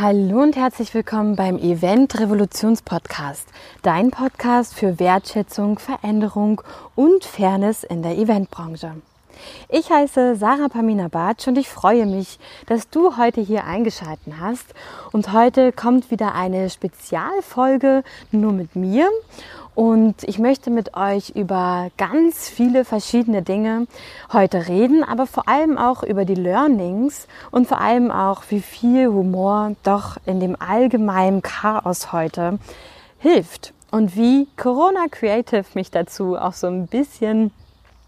Hallo und herzlich willkommen beim Event Revolutions Podcast, dein Podcast für Wertschätzung, Veränderung und Fairness in der Eventbranche. Ich heiße Sarah Pamina Bartsch und ich freue mich, dass du heute hier eingeschaltet hast. Und heute kommt wieder eine Spezialfolge nur mit mir. Und ich möchte mit euch über ganz viele verschiedene Dinge heute reden, aber vor allem auch über die Learnings und vor allem auch, wie viel Humor doch in dem allgemeinen Chaos heute hilft und wie Corona Creative mich dazu auch so ein bisschen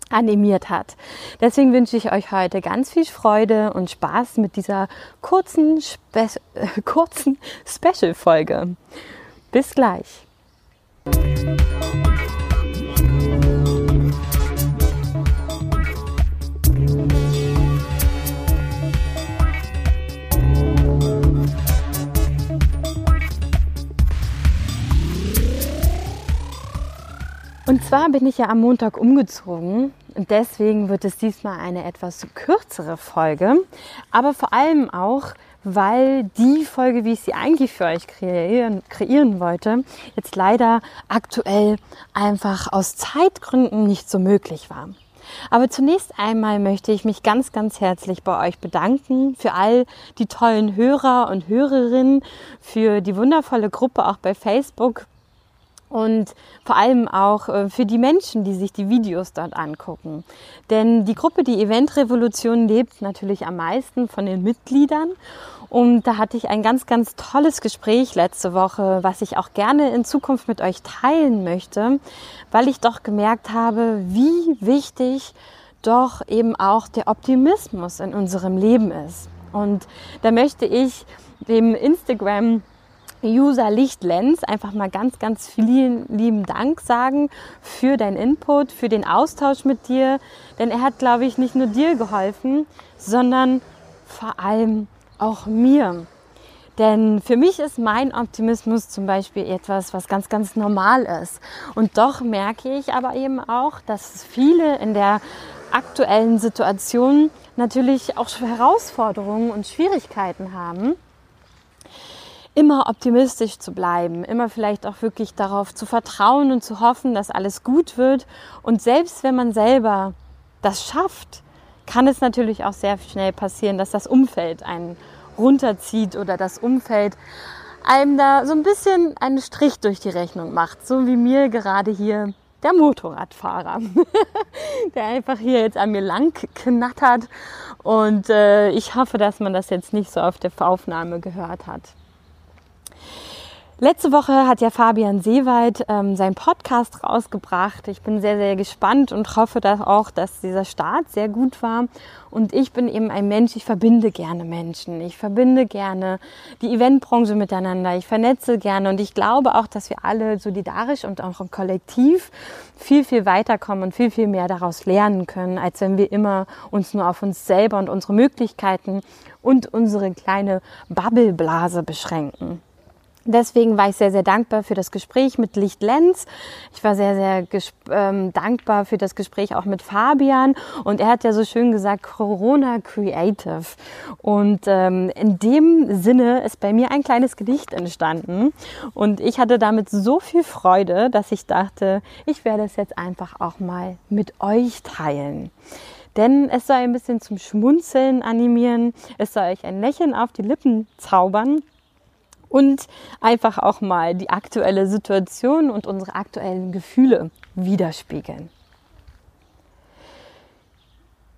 animiert hat. Deswegen wünsche ich euch heute ganz viel Freude und Spaß mit dieser kurzen, Spe kurzen Special-Folge. Bis gleich. Und zwar bin ich ja am Montag umgezogen. Und deswegen wird es diesmal eine etwas kürzere Folge, aber vor allem auch, weil die Folge, wie ich sie eigentlich für euch kreieren, kreieren wollte, jetzt leider aktuell einfach aus Zeitgründen nicht so möglich war. Aber zunächst einmal möchte ich mich ganz, ganz herzlich bei euch bedanken für all die tollen Hörer und Hörerinnen, für die wundervolle Gruppe auch bei Facebook, und vor allem auch äh, für die Menschen, die sich die Videos dort angucken. Denn die Gruppe, die Eventrevolution, lebt natürlich am meisten von den Mitgliedern. Und da hatte ich ein ganz, ganz tolles Gespräch letzte Woche, was ich auch gerne in Zukunft mit euch teilen möchte, weil ich doch gemerkt habe, wie wichtig doch eben auch der Optimismus in unserem Leben ist. Und da möchte ich dem Instagram User Lichtlens einfach mal ganz, ganz vielen lieben Dank sagen für deinen Input, für den Austausch mit dir. Denn er hat, glaube ich, nicht nur dir geholfen, sondern vor allem auch mir. Denn für mich ist mein Optimismus zum Beispiel etwas, was ganz, ganz normal ist. Und doch merke ich aber eben auch, dass viele in der aktuellen Situation natürlich auch Herausforderungen und Schwierigkeiten haben immer optimistisch zu bleiben, immer vielleicht auch wirklich darauf zu vertrauen und zu hoffen, dass alles gut wird. Und selbst wenn man selber das schafft, kann es natürlich auch sehr schnell passieren, dass das Umfeld einen runterzieht oder das Umfeld einem da so ein bisschen einen Strich durch die Rechnung macht, so wie mir gerade hier der Motorradfahrer, der einfach hier jetzt an mir lang knattert und äh, ich hoffe, dass man das jetzt nicht so auf der Aufnahme gehört hat. Letzte Woche hat ja Fabian Seewald ähm, seinen Podcast rausgebracht. Ich bin sehr, sehr gespannt und hoffe dass auch, dass dieser Start sehr gut war. Und ich bin eben ein Mensch, ich verbinde gerne Menschen. Ich verbinde gerne die Eventbranche miteinander. Ich vernetze gerne und ich glaube auch, dass wir alle solidarisch und auch im Kollektiv viel, viel weiterkommen und viel, viel mehr daraus lernen können, als wenn wir immer uns nur auf uns selber und unsere Möglichkeiten und unsere kleine Bubbleblase beschränken. Deswegen war ich sehr, sehr dankbar für das Gespräch mit Licht Lenz. Ich war sehr, sehr ähm, dankbar für das Gespräch auch mit Fabian. Und er hat ja so schön gesagt, Corona Creative. Und ähm, in dem Sinne ist bei mir ein kleines Gedicht entstanden. Und ich hatte damit so viel Freude, dass ich dachte, ich werde es jetzt einfach auch mal mit euch teilen. Denn es soll ein bisschen zum Schmunzeln animieren. Es soll euch ein Lächeln auf die Lippen zaubern und einfach auch mal die aktuelle Situation und unsere aktuellen Gefühle widerspiegeln.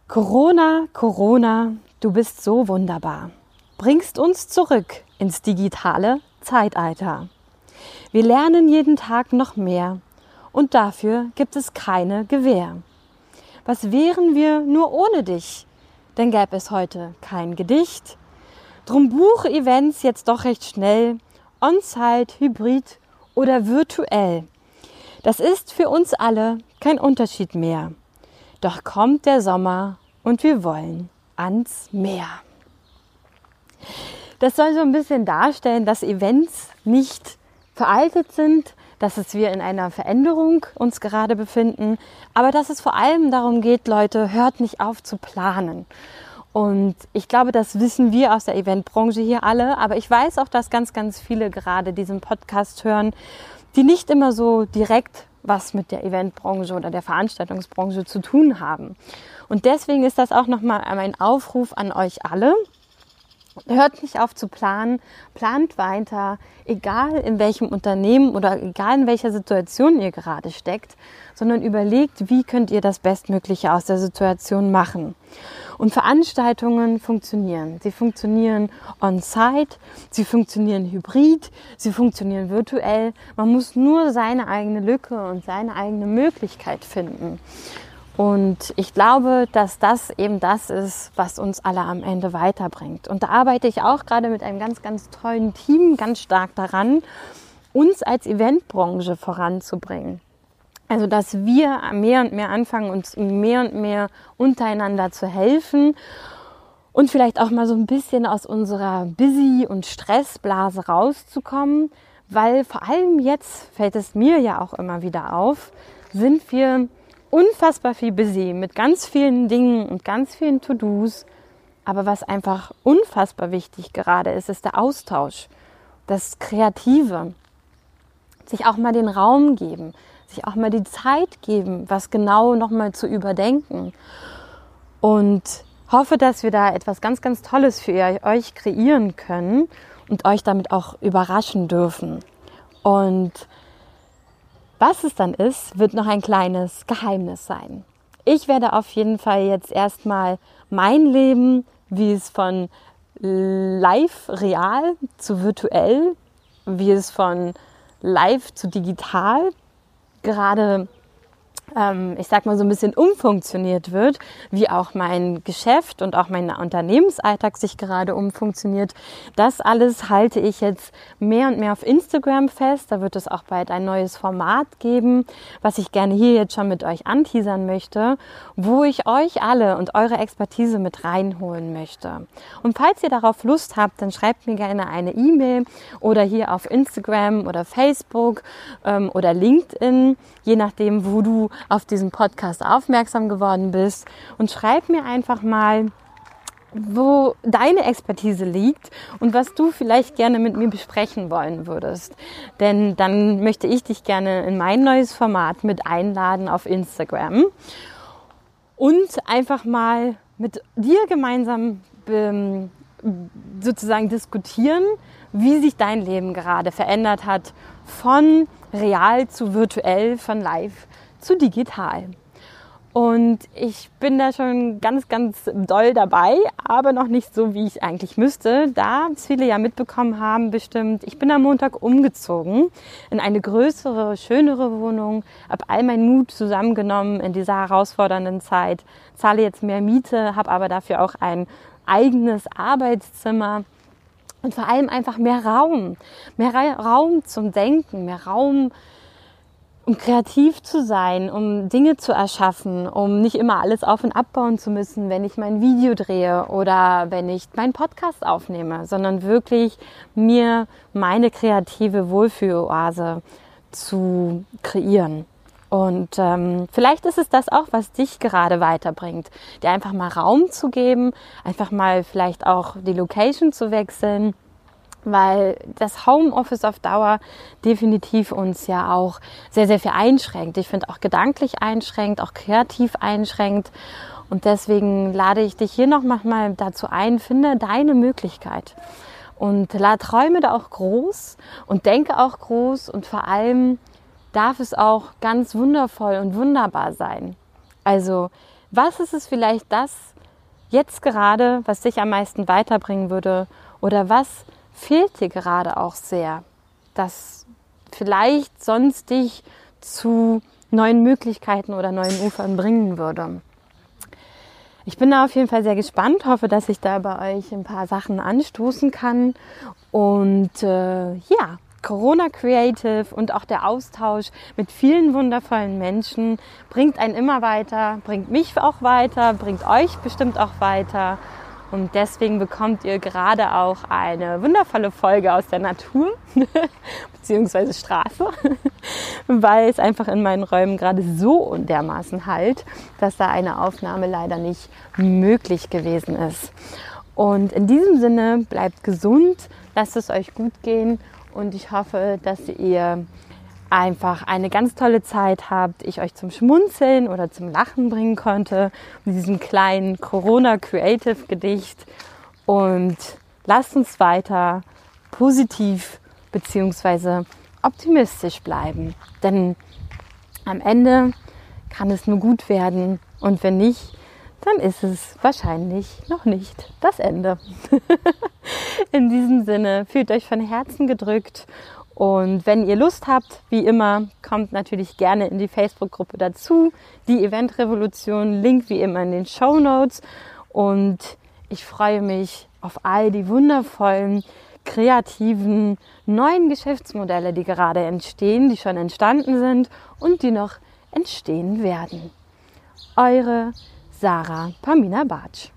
Corona, Corona, du bist so wunderbar. Bringst uns zurück ins digitale Zeitalter. Wir lernen jeden Tag noch mehr und dafür gibt es keine Gewähr. Was wären wir nur ohne dich? Denn gäbe es heute kein Gedicht, Drum buche Events jetzt doch recht schnell, on-site, hybrid oder virtuell. Das ist für uns alle kein Unterschied mehr. Doch kommt der Sommer und wir wollen ans Meer. Das soll so ein bisschen darstellen, dass Events nicht veraltet sind, dass es wir in einer Veränderung uns gerade befinden, aber dass es vor allem darum geht, Leute, hört nicht auf zu planen Und ich glaube, das wissen wir aus der Eventbranche hier alle. Aber ich weiß auch, dass ganz, ganz viele gerade diesen Podcast hören, die nicht immer so direkt was mit der Eventbranche oder der Veranstaltungsbranche zu tun haben. Und deswegen ist das auch nochmal mein Aufruf an euch alle. Hört nicht auf zu planen, plant weiter, egal in welchem Unternehmen oder egal in welcher Situation ihr gerade steckt, sondern überlegt, wie könnt ihr das Bestmögliche aus der Situation machen. Und Veranstaltungen funktionieren. Sie funktionieren on-site, sie funktionieren hybrid, sie funktionieren virtuell. Man muss nur seine eigene Lücke und seine eigene Möglichkeit finden. Und ich glaube, dass das eben das ist, was uns alle am Ende weiterbringt. Und da arbeite ich auch gerade mit einem ganz, ganz tollen Team ganz stark daran, uns als Eventbranche voranzubringen. Also, dass wir mehr und mehr anfangen, uns mehr und mehr untereinander zu helfen und vielleicht auch mal so ein bisschen aus unserer Busy- und Stressblase rauszukommen, weil vor allem jetzt fällt es mir ja auch immer wieder auf, sind wir unfassbar viel busy mit ganz vielen Dingen und ganz vielen To-Dos. Aber was einfach unfassbar wichtig gerade ist, ist der Austausch, das Kreative, sich auch mal den Raum geben, sich auch mal die Zeit geben, was genau nochmal zu überdenken. Und hoffe, dass wir da etwas ganz, ganz Tolles für euch kreieren können und euch damit auch überraschen dürfen. Und was es dann ist, wird noch ein kleines Geheimnis sein. Ich werde auf jeden Fall jetzt erstmal mein Leben, wie es von live real zu virtuell, wie es von live zu digital gerade ähm, ich sag mal, so ein bisschen umfunktioniert wird, wie auch mein Geschäft und auch mein Unternehmensalltag sich gerade umfunktioniert. Das alles halte ich jetzt mehr und mehr auf Instagram fest. Da wird es auch bald ein neues Format geben, was ich gerne hier jetzt schon mit euch anteasern möchte, wo ich euch alle und eure Expertise mit reinholen möchte. Und falls ihr darauf Lust habt, dann schreibt mir gerne eine E-Mail oder hier auf Instagram oder Facebook ähm, oder LinkedIn, je nachdem, wo du auf diesen Podcast aufmerksam geworden bist und schreib mir einfach mal, wo deine Expertise liegt und was du vielleicht gerne mit mir besprechen wollen würdest. Denn dann möchte ich dich gerne in mein neues Format mit einladen auf Instagram und einfach mal mit dir gemeinsam ähm, sozusagen diskutieren, wie sich dein Leben gerade verändert hat von real zu virtuell, von live zu digital. Und ich bin da schon ganz, ganz doll dabei, aber noch nicht so, wie ich eigentlich müsste. Da viele ja mitbekommen haben, bestimmt, ich bin am Montag umgezogen in eine größere, schönere Wohnung, habe all meinen Mut zusammengenommen in dieser herausfordernden Zeit, zahle jetzt mehr Miete, habe aber dafür auch ein eigenes Arbeitszimmer und vor allem einfach mehr Raum, mehr Raum zum Denken, mehr Raum um kreativ zu sein, um Dinge zu erschaffen, um nicht immer alles auf und abbauen zu müssen, wenn ich mein Video drehe oder wenn ich meinen Podcast aufnehme, sondern wirklich mir meine kreative Wohlfühloase zu kreieren. Und ähm, vielleicht ist es das auch, was dich gerade weiterbringt, dir einfach mal Raum zu geben, einfach mal vielleicht auch die Location zu wechseln weil das Homeoffice auf Dauer definitiv uns ja auch sehr, sehr viel einschränkt. Ich finde auch gedanklich einschränkt, auch kreativ einschränkt. Und deswegen lade ich dich hier noch mal dazu ein, finde deine Möglichkeit. Und träume da auch groß und denke auch groß und vor allem darf es auch ganz wundervoll und wunderbar sein. Also, was ist es vielleicht das jetzt gerade, was dich am meisten weiterbringen würde? Oder was fehlt dir gerade auch sehr, das vielleicht sonst dich zu neuen Möglichkeiten oder neuen Ufern bringen würde. Ich bin da auf jeden Fall sehr gespannt, hoffe, dass ich da bei euch ein paar Sachen anstoßen kann. Und äh, ja, Corona Creative und auch der Austausch mit vielen wundervollen Menschen bringt einen immer weiter, bringt mich auch weiter, bringt euch bestimmt auch weiter. Und deswegen bekommt ihr gerade auch eine wundervolle Folge aus der Natur bzw. Straße, weil es einfach in meinen Räumen gerade so dermaßen halt, dass da eine Aufnahme leider nicht möglich gewesen ist. Und in diesem Sinne bleibt gesund, lasst es euch gut gehen und ich hoffe, dass ihr einfach eine ganz tolle Zeit habt, ich euch zum Schmunzeln oder zum Lachen bringen konnte mit diesem kleinen Corona Creative Gedicht und lasst uns weiter positiv bzw. optimistisch bleiben, denn am Ende kann es nur gut werden und wenn nicht, dann ist es wahrscheinlich noch nicht das Ende. In diesem Sinne, fühlt euch von Herzen gedrückt und wenn ihr Lust habt, wie immer, kommt natürlich gerne in die Facebook-Gruppe dazu. Die Event-Revolution, Link wie immer in den Show Notes. Und ich freue mich auf all die wundervollen, kreativen, neuen Geschäftsmodelle, die gerade entstehen, die schon entstanden sind und die noch entstehen werden. Eure Sarah Pamina Bartsch.